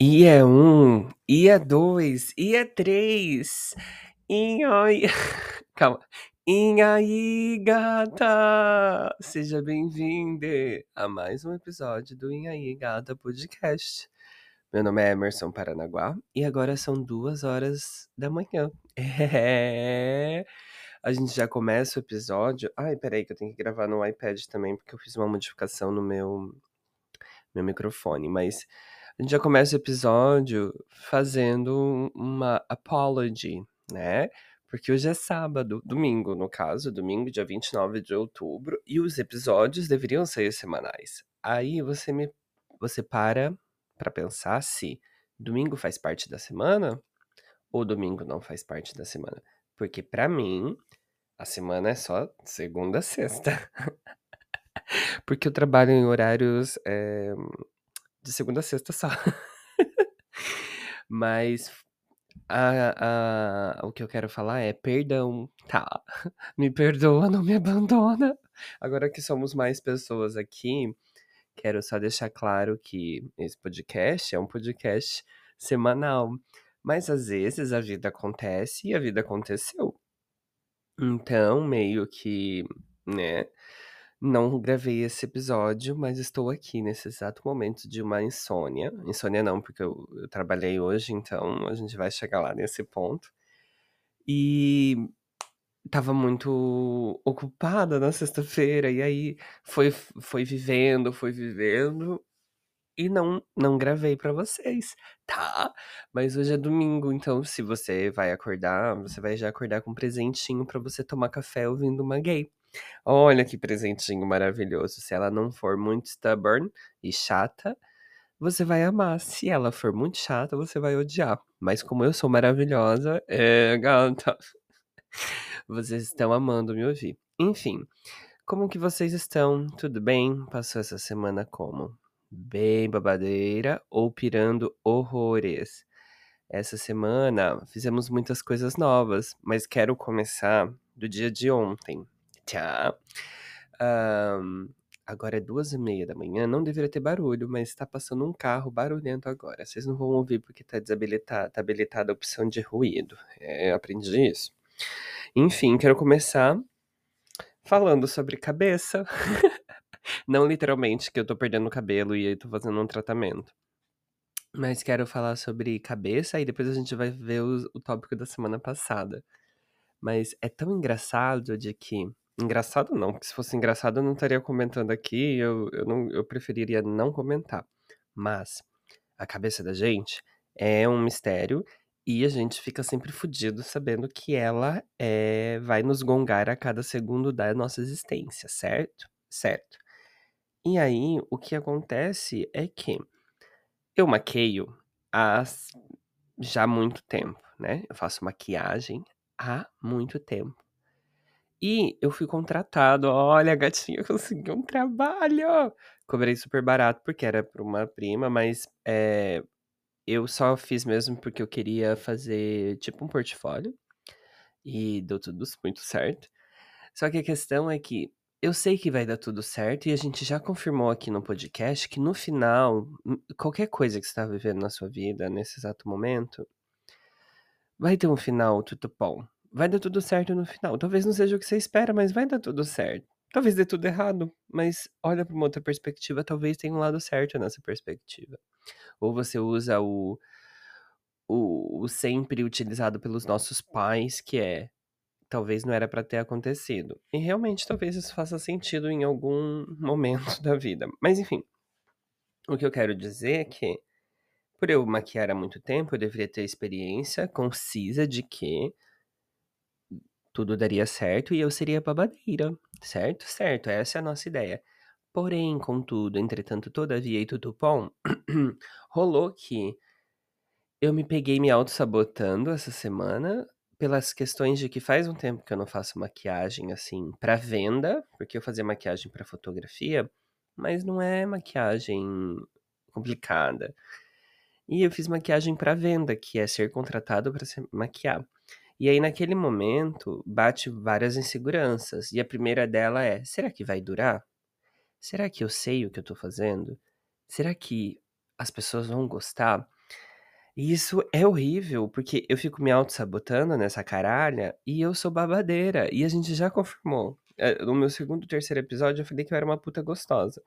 E é um, e é dois, e é três. Aí... Calma. E aí, gata! Seja bem-vinda a mais um episódio do E aí, gata podcast. Meu nome é Emerson Paranaguá e agora são duas horas da manhã. É... A gente já começa o episódio. Ai, peraí, que eu tenho que gravar no iPad também, porque eu fiz uma modificação no meu, meu microfone. Mas a gente já começa o episódio fazendo uma apology, né? Porque hoje é sábado, domingo, no caso, domingo, dia 29 de outubro, e os episódios deveriam ser semanais. Aí você me você para para pensar se domingo faz parte da semana ou domingo não faz parte da semana. Porque para mim, a semana é só segunda a sexta. Porque eu trabalho em horários é, de segunda a sexta só. Mas a, a, o que eu quero falar é perdão, tá? Me perdoa, não me abandona. Agora que somos mais pessoas aqui, quero só deixar claro que esse podcast é um podcast semanal. Mas às vezes a vida acontece e a vida aconteceu. Então, meio que, né? Não gravei esse episódio, mas estou aqui nesse exato momento de uma insônia. Insônia não, porque eu, eu trabalhei hoje, então a gente vai chegar lá nesse ponto. E tava muito ocupada na sexta-feira, e aí foi, foi vivendo, foi vivendo, e não não gravei para vocês, tá? Mas hoje é domingo, então se você vai acordar, você vai já acordar com um presentinho para você tomar café ouvindo uma gay. Olha que presentinho maravilhoso. Se ela não for muito stubborn e chata, você vai amar. Se ela for muito chata, você vai odiar. Mas como eu sou maravilhosa, é, gata. Vocês estão amando me ouvir. Enfim, como que vocês estão? Tudo bem? Passou essa semana como? Bem babadeira ou pirando horrores? Essa semana fizemos muitas coisas novas, mas quero começar do dia de ontem, Tchau. Um, agora é duas e meia da manhã, não deveria ter barulho, mas está passando um carro barulhento agora. Vocês não vão ouvir porque está desabilitada tá habilitada a opção de ruído. É, aprendi isso. Enfim, quero começar falando sobre cabeça. não literalmente que eu tô perdendo o cabelo e aí tô fazendo um tratamento. Mas quero falar sobre cabeça e depois a gente vai ver o, o tópico da semana passada. Mas é tão engraçado de que Engraçado não, porque se fosse engraçado eu não estaria comentando aqui, eu, eu, não, eu preferiria não comentar. Mas a cabeça da gente é um mistério e a gente fica sempre fudido sabendo que ela é, vai nos gongar a cada segundo da nossa existência, certo? Certo. E aí, o que acontece é que eu maqueio há já muito tempo, né? Eu faço maquiagem há muito tempo. E eu fui contratado. Olha, gatinha, consegui um trabalho. Cobrei super barato porque era para uma prima, mas é, eu só fiz mesmo porque eu queria fazer tipo um portfólio. E deu tudo muito certo. Só que a questão é que eu sei que vai dar tudo certo e a gente já confirmou aqui no podcast que no final, qualquer coisa que você está vivendo na sua vida nesse exato momento, vai ter um final tudo bom vai dar tudo certo no final. Talvez não seja o que você espera, mas vai dar tudo certo. Talvez dê tudo errado, mas olha para uma outra perspectiva, talvez tenha um lado certo nessa perspectiva. Ou você usa o, o, o sempre utilizado pelos nossos pais, que é talvez não era para ter acontecido. E realmente talvez isso faça sentido em algum momento da vida. Mas enfim, o que eu quero dizer é que por eu maquiar há muito tempo, eu deveria ter experiência concisa de que tudo daria certo e eu seria babadeira, certo? Certo, essa é a nossa ideia. Porém, contudo, entretanto, todavia e tudo bom, rolou que eu me peguei me auto-sabotando essa semana, pelas questões de que faz um tempo que eu não faço maquiagem, assim, pra venda, porque eu fazia maquiagem pra fotografia, mas não é maquiagem complicada. E eu fiz maquiagem pra venda, que é ser contratado pra se maquiar. E aí, naquele momento, bate várias inseguranças. E a primeira dela é: será que vai durar? Será que eu sei o que eu tô fazendo? Será que as pessoas vão gostar? E isso é horrível, porque eu fico me auto-sabotando nessa caralha e eu sou babadeira. E a gente já confirmou. Eh, no meu segundo, terceiro episódio, eu falei que eu era uma puta gostosa.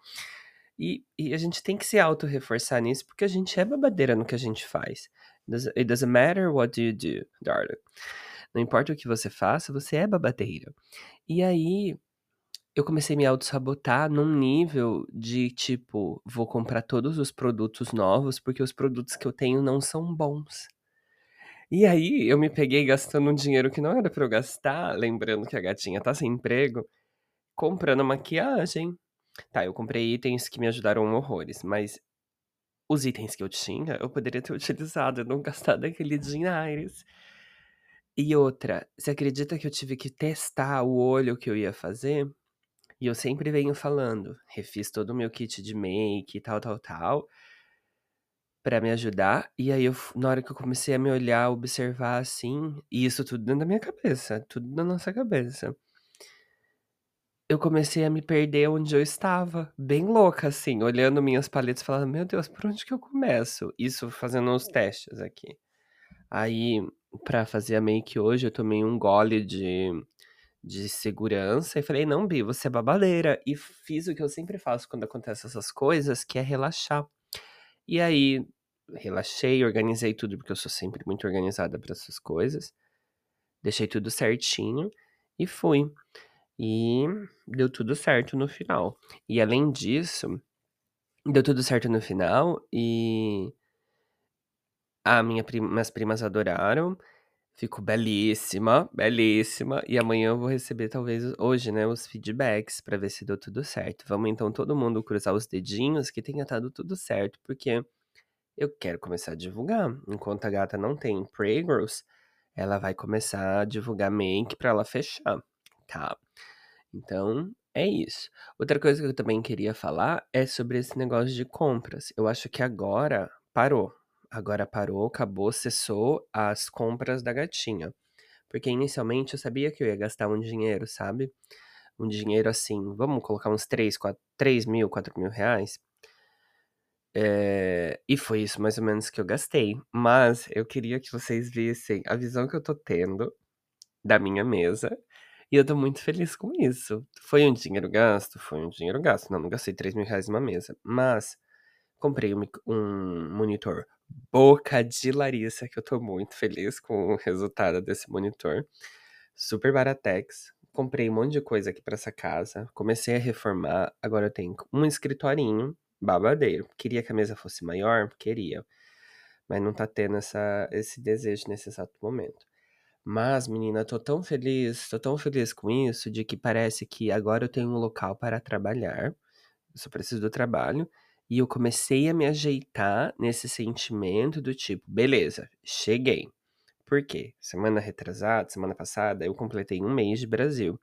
E, e a gente tem que se auto-reforçar nisso, porque a gente é babadeira no que a gente faz. It doesn't matter what you do, darling. Não importa o que você faça, você é babadeira. E aí, eu comecei a me auto-sabotar num nível de tipo, vou comprar todos os produtos novos porque os produtos que eu tenho não são bons. E aí eu me peguei gastando um dinheiro que não era para eu gastar, lembrando que a gatinha tá sem emprego, comprando maquiagem. Tá, eu comprei itens que me ajudaram horrores, mas os itens que eu tinha, eu poderia ter utilizado, não gastado aquele dinheiro. E outra, você acredita que eu tive que testar o olho que eu ia fazer? E eu sempre venho falando, refiz todo o meu kit de make, tal, tal, tal, para me ajudar. E aí, eu, na hora que eu comecei a me olhar, observar assim, e isso tudo dentro da minha cabeça, tudo na nossa cabeça. Eu comecei a me perder onde eu estava, bem louca, assim, olhando minhas paletas, falando: Meu Deus, por onde que eu começo? Isso fazendo uns testes aqui. Aí, para fazer a make hoje, eu tomei um gole de de segurança e falei: "Não, Bi, você é babadeira". E fiz o que eu sempre faço quando acontecem essas coisas, que é relaxar. E aí, relaxei, organizei tudo, porque eu sou sempre muito organizada para essas coisas. Deixei tudo certinho e fui. E deu tudo certo no final. E além disso, deu tudo certo no final e a minha prima, minhas primas adoraram. Ficou belíssima, belíssima. E amanhã eu vou receber, talvez, hoje, né, os feedbacks para ver se deu tudo certo. Vamos então todo mundo cruzar os dedinhos que tenha dado tudo certo, porque eu quero começar a divulgar. Enquanto a gata não tem Pregos, ela vai começar a divulgar make para ela fechar, tá? Então, é isso. Outra coisa que eu também queria falar é sobre esse negócio de compras. Eu acho que agora parou agora parou, acabou, cessou as compras da gatinha. Porque inicialmente eu sabia que eu ia gastar um dinheiro, sabe? Um dinheiro assim, vamos colocar uns 3, 4, 3 mil, 4 mil reais. É, e foi isso mais ou menos que eu gastei. Mas eu queria que vocês vissem a visão que eu tô tendo da minha mesa. E eu tô muito feliz com isso. Foi um dinheiro gasto? Foi um dinheiro gasto. Não, não gastei 3 mil reais numa mesa. Mas comprei um, um monitor boca de Larissa, que eu tô muito feliz com o resultado desse monitor. Super baratex. Comprei um monte de coisa aqui para essa casa. Comecei a reformar. Agora eu tenho um escritorinho babadeiro. Queria que a mesa fosse maior? Queria. Mas não tá tendo essa, esse desejo nesse exato momento. Mas, menina, tô tão feliz, tô tão feliz com isso, de que parece que agora eu tenho um local para trabalhar. Eu só preciso do trabalho. E eu comecei a me ajeitar nesse sentimento do tipo, beleza, cheguei. Por quê? Semana retrasada, semana passada, eu completei um mês de Brasil,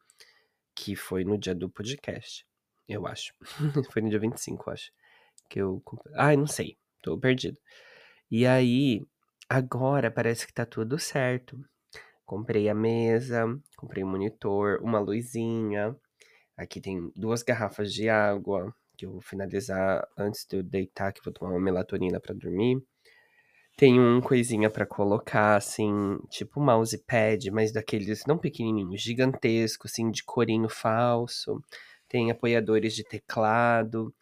que foi no dia do podcast, eu acho. foi no dia 25, eu acho. Que eu. Ai, não sei, tô perdido. E aí, agora parece que tá tudo certo. Comprei a mesa, comprei um monitor, uma luzinha. Aqui tem duas garrafas de água, que eu vou finalizar antes de eu deitar, que eu vou tomar uma melatonina para dormir. Tem um coisinha para colocar, assim, tipo um mousepad, mas daqueles não pequenininhos, gigantesco, assim, de corinho falso. Tem apoiadores de teclado.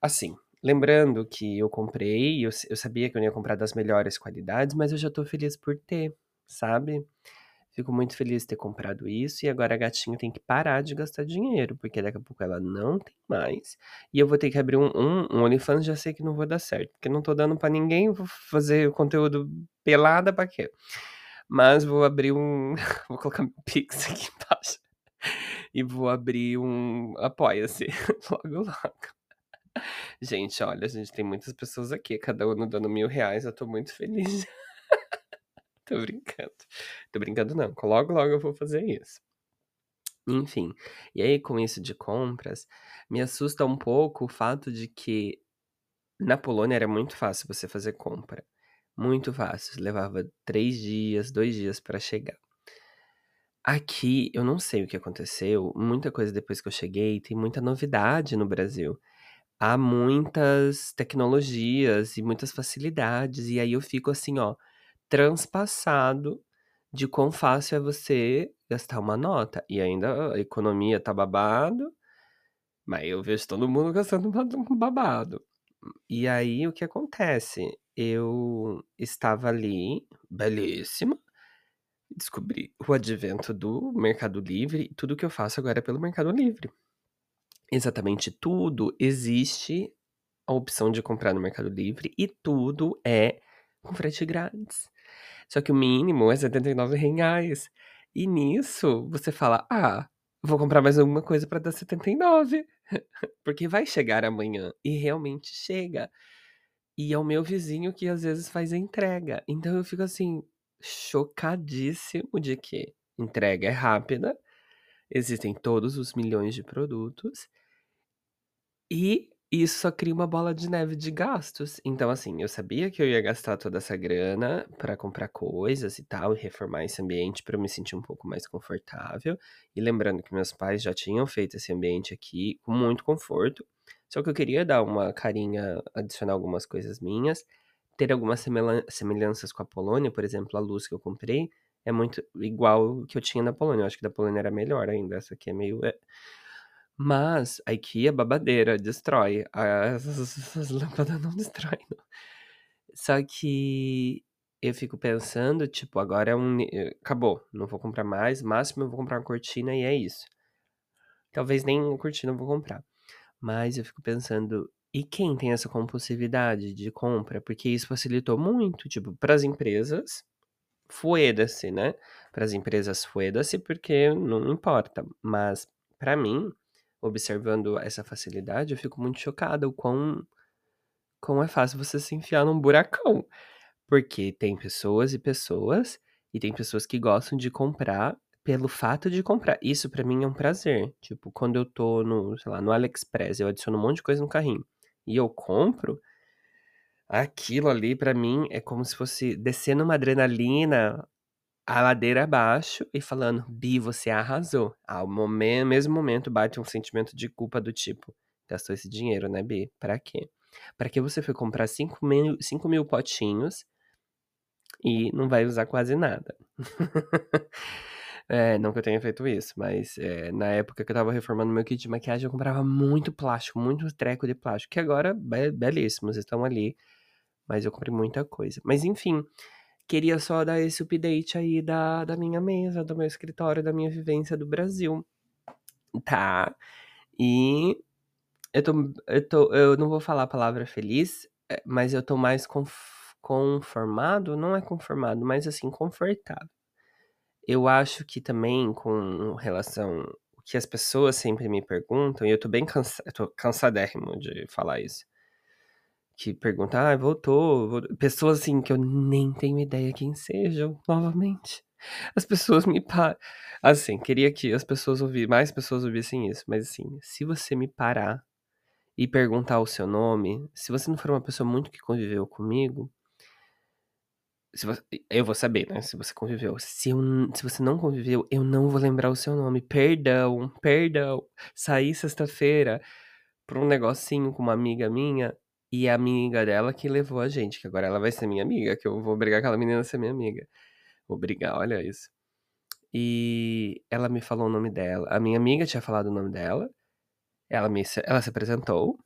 Assim, lembrando que eu comprei, eu, eu sabia que eu ia comprar das melhores qualidades, mas eu já tô feliz por ter, sabe? Fico muito feliz de ter comprado isso. E agora a gatinha tem que parar de gastar dinheiro, porque daqui a pouco ela não tem mais. E eu vou ter que abrir um, um, um OnlyFans, já sei que não vou dar certo. Porque não tô dando para ninguém, vou fazer conteúdo pelada pra quê? Mas vou abrir um. vou colocar meu Pix aqui embaixo. E vou abrir um. Apoia-se. logo, logo. Gente, olha, a gente tem muitas pessoas aqui, cada uma dando mil reais, eu tô muito feliz. Tô brincando. Tô brincando não, logo logo eu vou fazer isso. Enfim, e aí com isso de compras, me assusta um pouco o fato de que na Polônia era muito fácil você fazer compra. Muito fácil, levava três dias, dois dias para chegar. Aqui, eu não sei o que aconteceu, muita coisa depois que eu cheguei, tem muita novidade no Brasil. Há muitas tecnologias e muitas facilidades, e aí eu fico assim, ó, transpassado de quão fácil é você gastar uma nota. E ainda a economia tá babado, mas eu vejo todo mundo gastando babado. E aí o que acontece? Eu estava ali, belíssima, descobri o advento do Mercado Livre, e tudo que eu faço agora é pelo Mercado Livre. Exatamente tudo existe a opção de comprar no Mercado Livre e tudo é com frete grátis. Só que o mínimo é 79 reais. E nisso você fala: "Ah, vou comprar mais alguma coisa para dar 79", porque vai chegar amanhã e realmente chega. E é o meu vizinho que às vezes faz a entrega. Então eu fico assim, chocadíssimo de que entrega é rápida, existem todos os milhões de produtos e isso só cria uma bola de neve de gastos. Então, assim, eu sabia que eu ia gastar toda essa grana para comprar coisas e tal, e reformar esse ambiente para eu me sentir um pouco mais confortável. E lembrando que meus pais já tinham feito esse ambiente aqui com muito conforto. Só que eu queria dar uma carinha, adicionar algumas coisas minhas, ter algumas semelhanças com a Polônia, por exemplo, a luz que eu comprei é muito igual que eu tinha na Polônia. Eu acho que da Polônia era melhor ainda. Essa aqui é meio. É. Mas a IKEA babadeira, destrói. As, as lâmpadas não destroem, não. Só que eu fico pensando, tipo, agora é um. Acabou, não vou comprar mais. Máximo eu vou comprar uma cortina e é isso. Talvez nem uma cortina eu vou comprar. Mas eu fico pensando, e quem tem essa compulsividade de compra? Porque isso facilitou muito, tipo, para as empresas, fueda-se, né? Para as empresas, fueda-se, porque não importa. Mas, para mim, observando essa facilidade, eu fico muito chocada o quão, quão é fácil você se enfiar num buracão. Porque tem pessoas e pessoas, e tem pessoas que gostam de comprar pelo fato de comprar. Isso para mim é um prazer. Tipo, quando eu tô no, sei lá, no AliExpress, eu adiciono um monte de coisa no carrinho e eu compro, aquilo ali para mim é como se fosse descendo uma adrenalina a ladeira abaixo e falando, Bi, você arrasou. Ao momento, mesmo momento bate um sentimento de culpa do tipo, gastou esse dinheiro, né, Bi? Pra quê? Pra que você foi comprar 5 mil, 5 mil potinhos e não vai usar quase nada? é, não que eu tenha feito isso, mas é, na época que eu tava reformando meu kit de maquiagem, eu comprava muito plástico, muito treco de plástico, que agora, be belíssimos, estão ali, mas eu comprei muita coisa. Mas enfim, Queria só dar esse update aí da, da minha mesa, do meu escritório, da minha vivência do Brasil. Tá? E eu tô, eu tô. Eu não vou falar a palavra feliz, é, mas eu tô mais conf, conformado, não é conformado, mas assim, confortável. Eu acho que também com relação o que as pessoas sempre me perguntam, e eu tô bem cansado, eu tô cansadérrimo de falar isso que ah, voltou, voltou. Pessoas assim que eu nem tenho ideia quem sejam, novamente. As pessoas me param. Assim, queria que as pessoas ouvissem, mais pessoas ouvissem isso, mas assim, se você me parar e perguntar o seu nome, se você não for uma pessoa muito que conviveu comigo, você, eu vou saber, né? Se você conviveu. Se, eu, se você não conviveu, eu não vou lembrar o seu nome. Perdão, perdão. Saí sexta-feira pra um negocinho com uma amiga minha e a amiga dela que levou a gente, que agora ela vai ser minha amiga, que eu vou obrigar aquela menina a ser minha amiga. Vou brigar, olha isso. E ela me falou o nome dela. A minha amiga tinha falado o nome dela. Ela, me, ela se apresentou.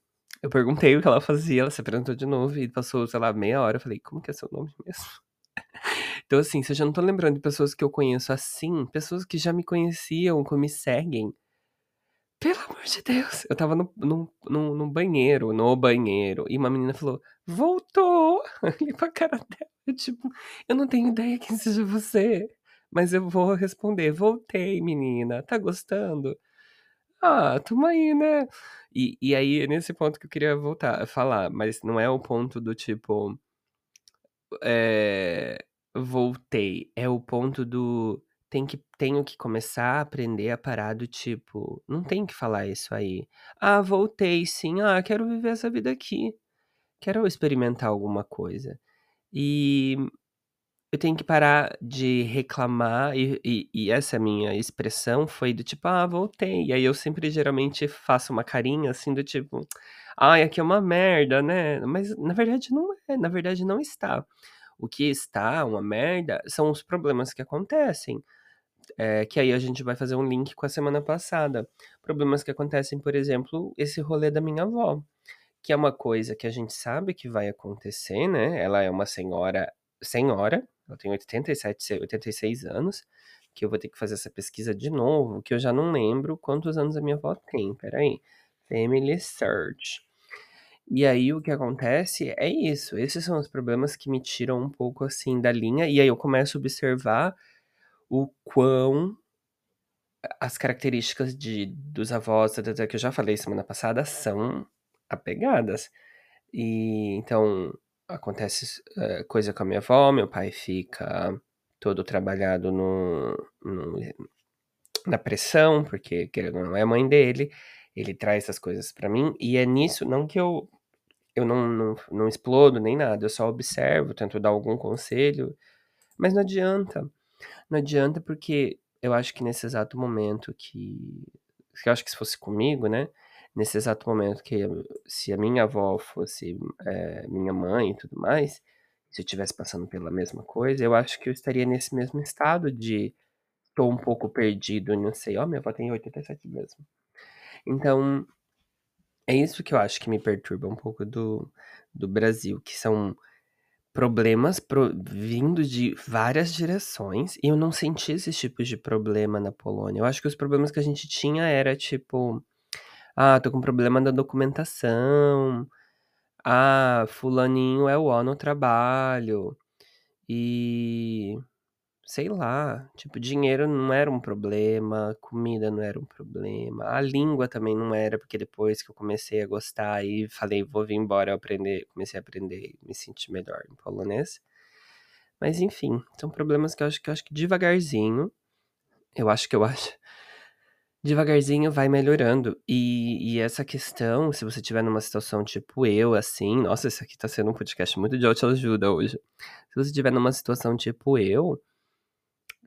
Eu perguntei o que ela fazia, ela se apresentou de novo e passou, sei lá, meia hora. Eu falei, como que é seu nome mesmo? então, assim, se eu já não tô lembrando de pessoas que eu conheço assim, pessoas que já me conheciam, que me seguem, pelo amor de Deus. Eu tava no, no, no, no banheiro, no banheiro, e uma menina falou, voltou! Ali pra cara dela. Eu, tipo, eu não tenho ideia quem seja você, mas eu vou responder, voltei, menina, tá gostando? Ah, tamo aí, né. E e aí é nesse ponto que eu queria voltar a falar, mas não é o ponto do tipo eh, voltei, é o ponto do tem que tenho que começar a aprender a parar do tipo, não tem que falar isso aí. "Ah, voltei sim. Ah, quero viver essa vida aqui, quero experimentar alguma coisa". E eu tenho que parar de reclamar e e e essa minha expressão foi do tipo: "Ah, voltei", e aí eu sempre geralmente faço uma carinha, assim, do tipo: "Ai, aqui é uma merda, né", mas na verdade não é, na verdade não está. O que está uma merda são os problemas que acontecem, eh, que aí a gente vai fazer um link com a semana passada. Problemas que acontecem, por exemplo, esse rolê da minha avó, que é uma coisa que a gente sabe que vai acontecer, né, ela é uma senhora senhora, ela tem 87, se 86 anos, que eu vou ter que fazer essa pesquisa de novo, que eu já não lembro quantos anos a minha avó tem, espera aí, Family Search. E aí o que acontece é isso, esses são os problemas que me tiram um pouco, assim, da linha, e aí eu começo a observar o quão as características de dos avós, que eu já falei semana passada, são apegadas. E então acontece eh, coisa com a minha avó, meu pai fica todo trabalhado no no na pressão, porque querendo não é a mãe dele, ele traz essas coisas pra mim, e é nisso não que eu eu não não não explodo nem nada, eu só observo, tento dar algum conselho, mas não adianta. Não adianta porque eu acho que nesse exato momento que eu acho que se fosse comigo, né, nesse exato momento que se a minha avó fosse, eh, minha mãe e tudo mais, se eu estivesse passando pela mesma coisa, eu acho que eu estaria nesse mesmo estado de tô um pouco perdido não sei ó, minha avó tem 87 mesmo. Então, é isso que eu acho que me perturba um pouco do do Brasil, que são problemas pro vindos de várias direções, e eu não senti esses tipos de problema na Polônia. Eu acho que os problemas que a gente tinha era tipo: "Ah, tô com problema na documentação", "Ah, fulaninho é o ó no trabalho", e sei lá, tipo, dinheiro não era um problema, comida não era um problema, a língua também não era, porque depois que eu comecei a gostar e falei: "Vou vir embora aprender", comecei a aprender me sentir melhor em polonês. Mas enfim, são problemas que eu acho que eu acho que devagarzinho, eu acho que eu acho devagarzinho vai melhorando. E e essa questão, se você estiver numa situação tipo eu, assim nossa, esse aqui tá sendo um podcast muito de autoajuda hoje. Se você estiver numa situação tipo eu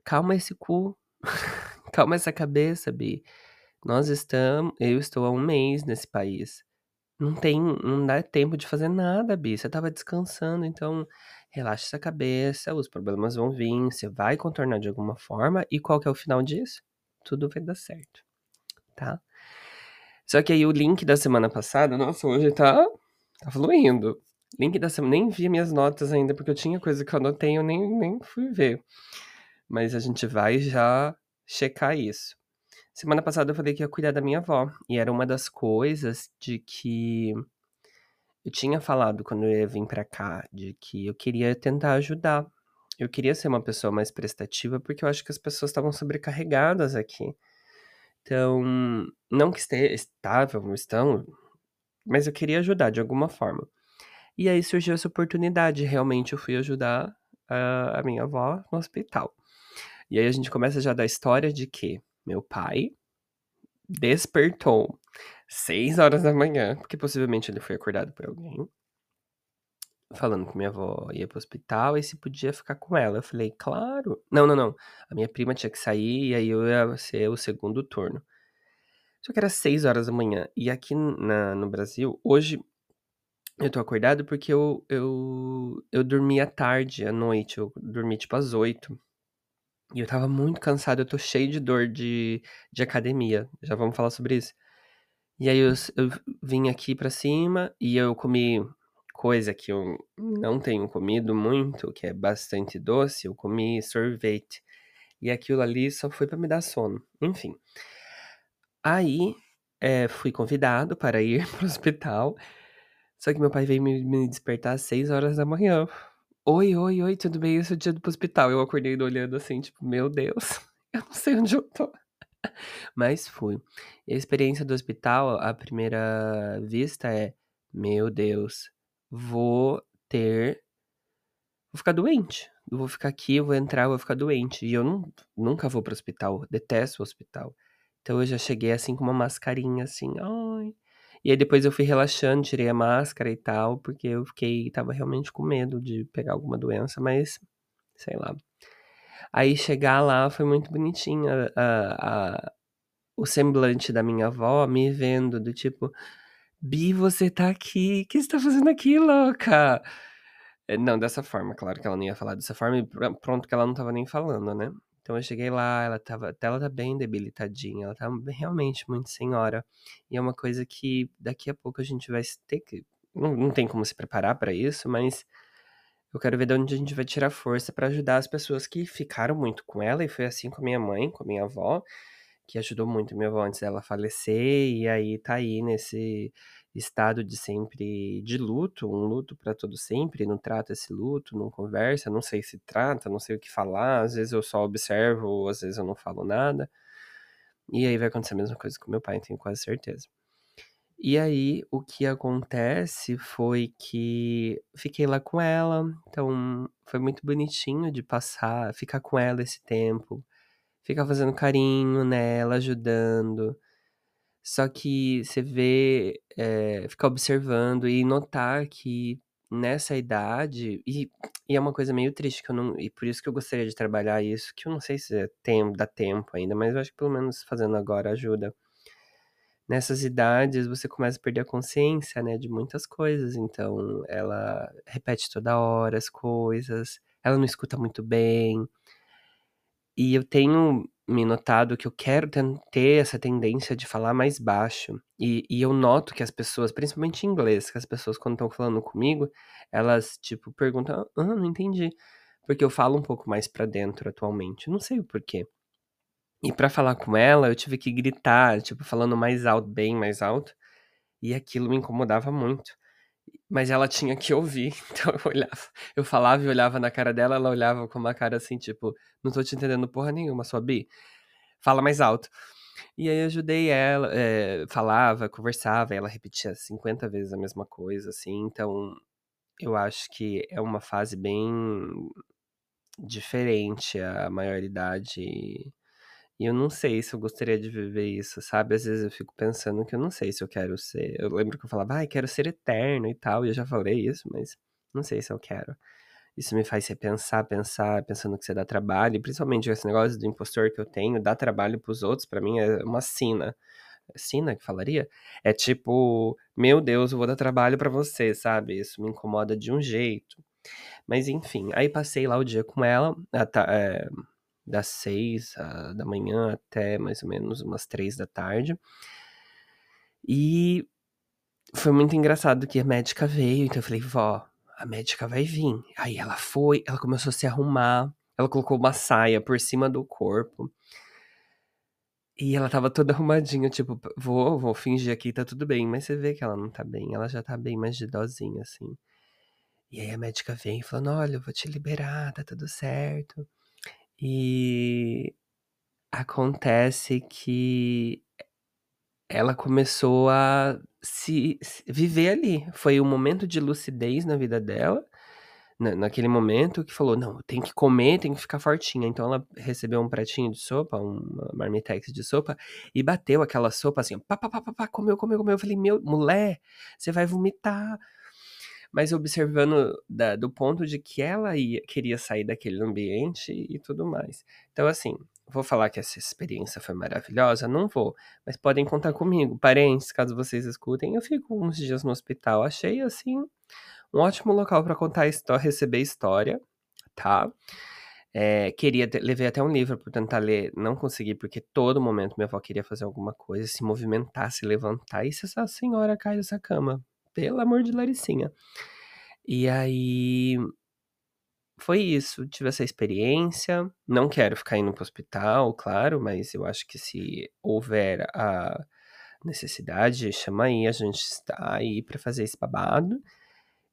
calma esse cu, calma essa cabeça, Bi. Nós estamos eu estou há 1 mês nesse país. Não tem não dá tempo de fazer nada, Bi, você estava descansando, então relaxa essa cabeça, os problemas vão vir, você vai contornar de alguma forma, e qual que é o final disso? Tudo vai dar certo, tá. Só que aí o link da semana passada nossa, hoje tá tá fluindo. Link da sema nem vi minhas notas ainda, porque eu tinha coisa que eu anotei eu nem nem fui ver. Mas a gente vai já checar isso. Semana passada eu falei que ia cuidar da minha avó, e era uma das coisas de que eu tinha falado quando eu ia vim pra cá, de que eu queria tentar ajudar. Eu queria ser uma pessoa mais prestativa, porque eu acho que as pessoas estavam sobrecarregadas aqui. Então, não que este estavam, estão, mas eu queria ajudar de alguma forma. E aí surgiu essa oportunidade, realmente eu fui ajudar a a minha avó no hospital. E aí a gente começa já da história de que meu pai despertou 6h, porque possivelmente ele foi acordado por alguém falando que minha avó ia para o hospital e se podia ficar com ela. Eu falei: "Claro". Não, não, não, a minha prima tinha que sair e aí eu ia ser o segundo turno. Só que era 6h e aqui na no Brasil hoje eu tô acordado porque eu eu eu dormi à tarde, à noite, eu dormi tipo às 8h. E eu estava muito cansado, eu tô cheio de dor de de academia, já vamos falar sobre isso. E aí eu eu vim aqui pra cima e eu comi coisa que eu não tenho comido muito, que é bastante doce, eu comi sorvete. E aquilo ali só foi pra me dar sono, enfim. Aí, eh, fui convidado para ir para o hospital, só que meu pai veio me me despertar às 6h. "Oi, oi, oi, tudo bem? Esse é o dia de ir para o hospital", eu acordei olhando assim, tipo: "Meu Deus, eu não sei onde eu tô". Mas fui. E a experiência do hospital, à primeira vista é: "Meu Deus, vou ter vou ficar doente. Eu vou ficar aqui, vou entrar, vou ficar doente". E eu não nunca vou para o hospital, detesto o hospital. Então eu já cheguei, assim, com uma mascarinha, assim, ai. E aí depois eu fui relaxando, tirei a máscara e tal, porque eu fiquei estava realmente com medo de pegar alguma doença, mas sei lá. Aí chegar lá foi muito bonitinho, a a a o semblante da minha avó me vendo, do tipo: "Bi, você tá aqui, que você tá fazendo aqui, louca?". Eh, não dessa forma, claro que ela não ia falar dessa forma e pro pronto que ela não estava nem falando, né. Então eu cheguei lá, ela até ela tá bem debilitadinha, ela tá realmente muito senhora. E é uma coisa que daqui a pouco a gente vai ter que não não tem como se preparar pra isso, mas eu quero ver de onde a gente vai tirar força pra ajudar as pessoas que ficaram muito com ela, e foi assim com a minha mãe, com a minha avó, que ajudou muito minha avó antes dela falecer, e aí tá aí nesse estado de sempre de luto, um luto pra todo sempre, não trata esse luto, não conversa, não sei se trata, não sei o que falar, às vezes eu só observo ou às vezes eu não falo nada. E aí vai acontecer a mesma coisa com meu pai, tenho quase certeza. E aí, o que acontece foi que fiquei lá com ela, então foi muito bonitinho de passar ficar com ela esse tempo, ficar fazendo carinho nela, ajudando. Só que você vê, eh, ficar observando e notar que nessa idade e e é uma coisa meio triste que eu não e por isso que eu gostaria de trabalhar isso, que eu não sei se é tem dá tempo ainda, mas eu acho que pelo menos fazendo agora ajuda. Nessas idades você começa a perder a consciência, né, de muitas coisas, então ela repete toda hora as coisas, ela não escuta muito bem. E eu tenho me notado que eu quero ter essa tendência de falar mais baixo, e e eu noto que as pessoas, principalmente em inglês, que as pessoas quando estão falando comigo, elas, tipo, perguntam: "Hã? Não entendi", porque eu falo um pouco mais pra dentro atualmente, não sei o porquê. E pra falar com ela eu tive que gritar, tipo, falando mais alto, bem mais alto, e aquilo me incomodava muito. Mas ela tinha que ouvir, então eu olhava eu falava e olhava na cara dela, ela olhava com uma cara assim, tipo: "Não tô te entendendo porra nenhuma, sua bi, fala mais alto". E aí ajudei ela, eh, falava, conversava, ela repetia 50 vezes a mesma coisa, assim, então eu acho que é uma fase bem diferente a maioridade, e eu não sei se eu gostaria de viver isso, sabe. Às vezes eu fico pensando que eu não sei se eu quero ser eu lembro que eu falava: "Ai, quero ser eterno e tal", e eu já falei isso, mas não sei se eu quero. Isso me faz repensar, pensar, pensando que você dá trabalho, e principalmente esse negócio do impostor que eu tenho, dar trabalho para os outros, pra mim é uma sina. Sina que falaria? É tipo: "Meu Deus, eu vou dar trabalho pra você", sabe. Isso me incomoda de um jeito. Mas enfim, aí passei lá o dia com ela, a eh, das 6 ah, da manhã até mais ou menos umas 15h. E foi muito engraçado que a médica veio, então eu falei: "Vó, a médica vai vim". Aí ela foi, ela começou a se arrumar, ela colocou uma saia por cima do corpo e ela estava toda arrumadinha, tipo: "Vou vou fingir aqui, tá tudo bem", mas você vê que ela não tá bem, ela já tá bem mais de idosinha, assim. E aí a médica vem falando: "Olha, eu vou te liberar, tá tudo certo". E acontece que ela começou a se se viver ali, foi um momento de lucidez na vida dela, na naquele momento que falou: "Não, tem que comer, tem que ficar fortinha", então ela recebeu um pratinho de sopa, uma marmitex de sopa, e bateu aquela sopa assim, pá, pá, pá, pá, pá, comeu, comeu, comeu, eu falei: "Meu mulher, você vai vomitar". Mas observando da do ponto de que ela ia queria sair daquele ambiente e tudo mais. Então assim, vou falar que essa experiência foi maravilhosa? Não vou, mas podem contar comigo, parentes, caso vocês escutem, eu fico uns dias no hospital, achei, assim, um ótimo local pra contar histó receber história, tá. Eh, queria levei até um livro pra tentar ler, não consegui, porque todo momento minha avó queria fazer alguma coisa, se movimentar, se levantar, e se essa senhora cai dessa cama? Pelo amor de Laricinha. E aí foi isso, tive essa experiência, não quero ficar indo para o hospital, claro, mas eu acho que se houver a necessidade, chama aí, a gente está aí pra fazer esse babado,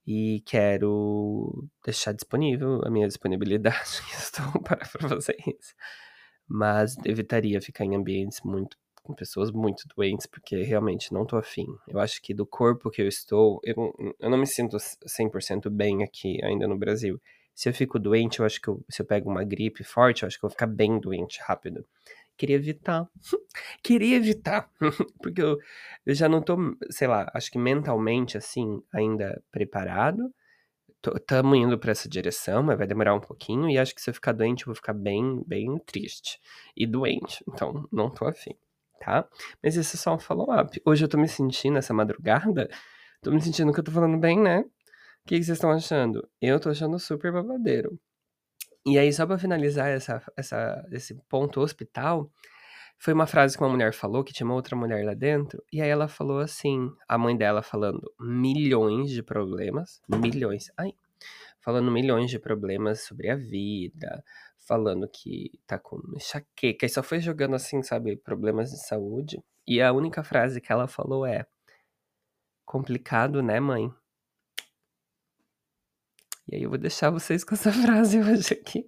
e quero deixar disponível a minha disponibilidade, estou para vocês. mas evitaria ficar em ambientes muito com pessoas muito doentes, porque realmente não tô afim. Eu acho que do corpo que eu estou, eu, não- eu não me sinto 100% bem aqui ainda no Brasil. Se eu fico doente, eu acho que eu- se eu pego uma gripe forte, eu acho que eu vou ficar bem doente rápido. Queria evitar. Queria evitar. porque eu, eu já não tô, sei lá, acho que mentalmente, assim, ainda preparado. Tamo indo pra essa direção, mas vai demorar um pouquinho. E acho que se eu ficar doente, eu vou ficar bem, bem triste. E doente. Então, não tô afim, tá? Mas isso é só um follow-up. Hoje eu tô me sentindo, essa madrugada, tô me sentindo que eu tô falando bem, né? O que, que vocês estão achando? Eu tô achando super babadeiro. E aí, só pra finalizar essa, essa, esse ponto hospital, foi uma frase que uma mulher falou, que tinha uma outra mulher lá dentro, e aí ela falou assim, a mãe dela falando milhões de problemas, milhões, ai, falando milhões de problemas sobre a vida, falando que tá com enxaqueca, e só foi jogando assim, sabe, problemas de saúde. E a única frase que ela falou é: complicado, né, mãe? E aí eu vou deixar vocês com essa frase hoje aqui.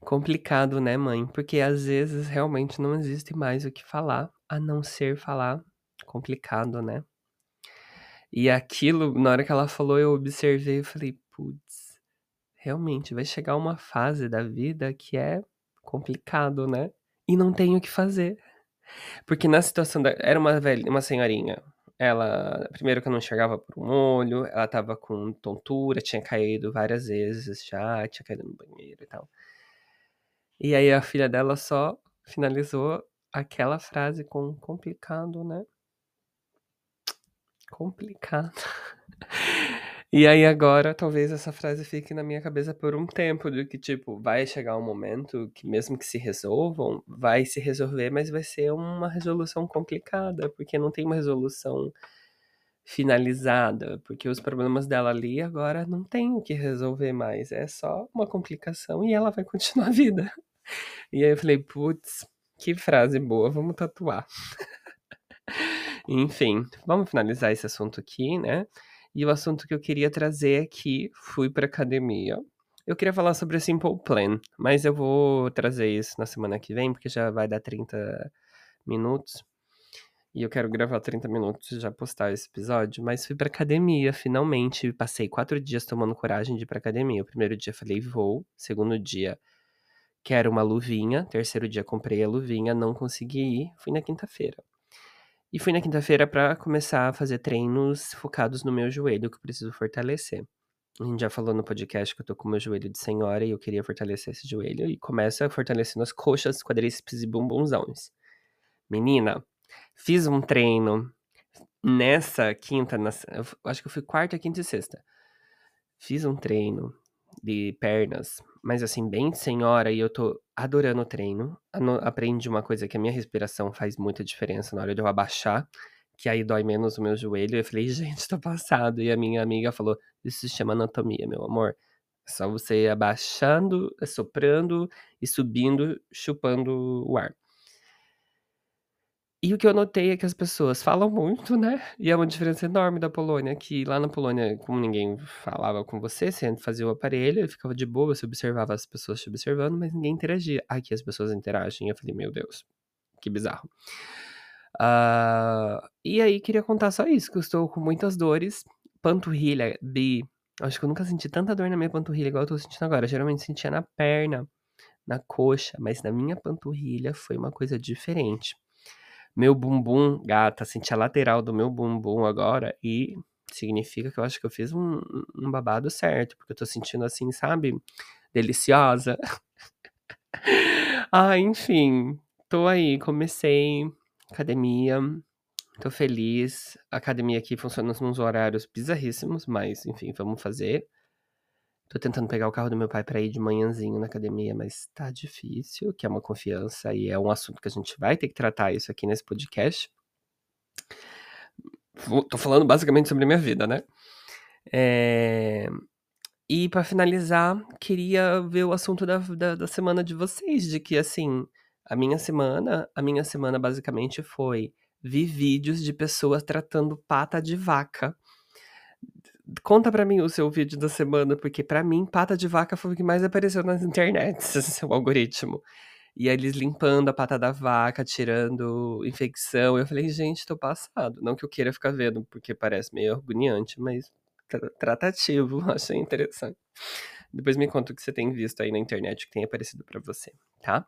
Complicado, né, mãe? Porque às vezes realmente não existe mais o que falar, a não ser falar complicado, né? E aquilo, na hora que ela falou, eu observei e falei, putz, realmente vai chegar uma fase da vida que é complicado, né? E não tem o que fazer. Porque na situação da. Era uma velha, uma senhorinha. Ela, primeiro que eu não enxergava por um olho, ela tava com tontura, tinha caído várias vezes já, tinha caído no banheiro e tal. E aí a filha dela só finalizou aquela frase com complicado, né? Complicado. E aí agora talvez essa frase fique na minha cabeça por um tempo, de que tipo, vai chegar um momento que mesmo que se resolvam, vai se resolver, mas vai ser uma resolução complicada, porque não tem uma resolução finalizada, porque os problemas dela ali agora não tem o que resolver mais, é só uma complicação e ela vai continuar a vida. E aí eu falei, putz, que frase boa, vamos tatuar. Enfim, vamos finalizar esse assunto aqui, né? E o assunto que eu queria trazer aqui, fui pra academia. Eu queria falar sobre o Simple Plan, mas eu vou trazer isso na semana que vem, porque já vai dar 30 minutos. E eu quero gravar 30 minutos e já postar esse episódio. Mas fui pra academia, finalmente. Passei quatro dias tomando coragem de ir pra academia. O primeiro dia falei, vou. Segundo dia, quero uma luvinha. Terceiro dia, comprei a luvinha, não consegui ir. Fui na quinta-feira. E fui na quinta-feira pra começar a fazer treinos focados no meu joelho, que eu preciso fortalecer. A gente já falou no podcast que eu tô com meu joelho de senhora e eu queria fortalecer esse joelho. E começa fortalecendo as coxas, quadríceps e bumbumzões. Menina, fiz um treino nessa quinta, na, acho que eu fui quarta, quinta e sexta. Fiz um treino de pernas, mas assim, bem senhora, e eu tô adorando o treino. Aprendi uma coisa que a minha respiração faz muita diferença na hora de eu abaixar, que aí dói menos o meu joelho. Eu falei, gente, tô passado. E a minha amiga falou, isso se chama anatomia, meu amor. É só você abaixando, soprando e subindo, chupando o ar. E o que eu notei é que as pessoas falam muito, né? E é uma diferença enorme da Polônia, que lá na Polônia, como ninguém falava com você, você fazia o aparelho, ficava de boa, você observava as pessoas te observando, mas ninguém interagia. Aqui as pessoas interagem. Eu falei, meu Deus, que bizarro. Ah, e aí, queria contar só isso, que eu estou com muitas dores. Panturrilha, bi. Acho que eu nunca senti tanta dor na minha panturrilha igual eu tô sentindo agora. Geralmente sentia na perna, na coxa, mas na minha panturrilha foi uma coisa diferente. Meu bumbum, gata, senti a lateral do meu bumbum agora e significa que eu acho que eu fiz um, um babado certo, porque eu tô sentindo assim, sabe? Deliciosa. ah, enfim, tô aí, comecei academia, tô feliz. A academia aqui funciona nos horários bizarríssimos, mas enfim, vamos fazer. Tô tentando pegar o carro do meu pai pra ir de manhãzinho na academia, mas tá difícil, que é uma confiança e é um assunto que a gente vai ter que tratar isso aqui nesse podcast. Tô falando basicamente sobre minha vida, né? É, E pra finalizar, queria ver o assunto da, da, da semana de vocês, de que assim, a minha semana, a minha semana basicamente foi vi vídeos de pessoas tratando pata de vaca. Conta pra mim o seu vídeo da semana, porque pra mim pata de vaca foi o que mais apareceu nas internet, seu algoritmo. E eles limpando a pata da vaca, tirando infecção. Eu falei, gente, tô passado. Não que eu queira ficar vendo, porque parece meio agoniante, mas tratativo, achei interessante. Depois me conta o que você tem visto aí na internet que tem aparecido para você, tá?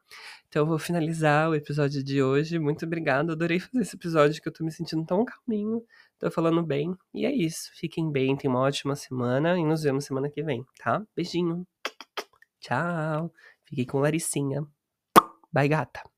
Então eu vou finalizar o episódio de hoje. Muito obrigado, adorei fazer esse episódio que eu tô me sentindo tão calminho, tô falando bem. E é isso, fiquem bem, tenham uma ótima semana e nos vemos semana que vem, tá? Beijinho. Tchau. Fiquei com Laricinha. Bye, gata.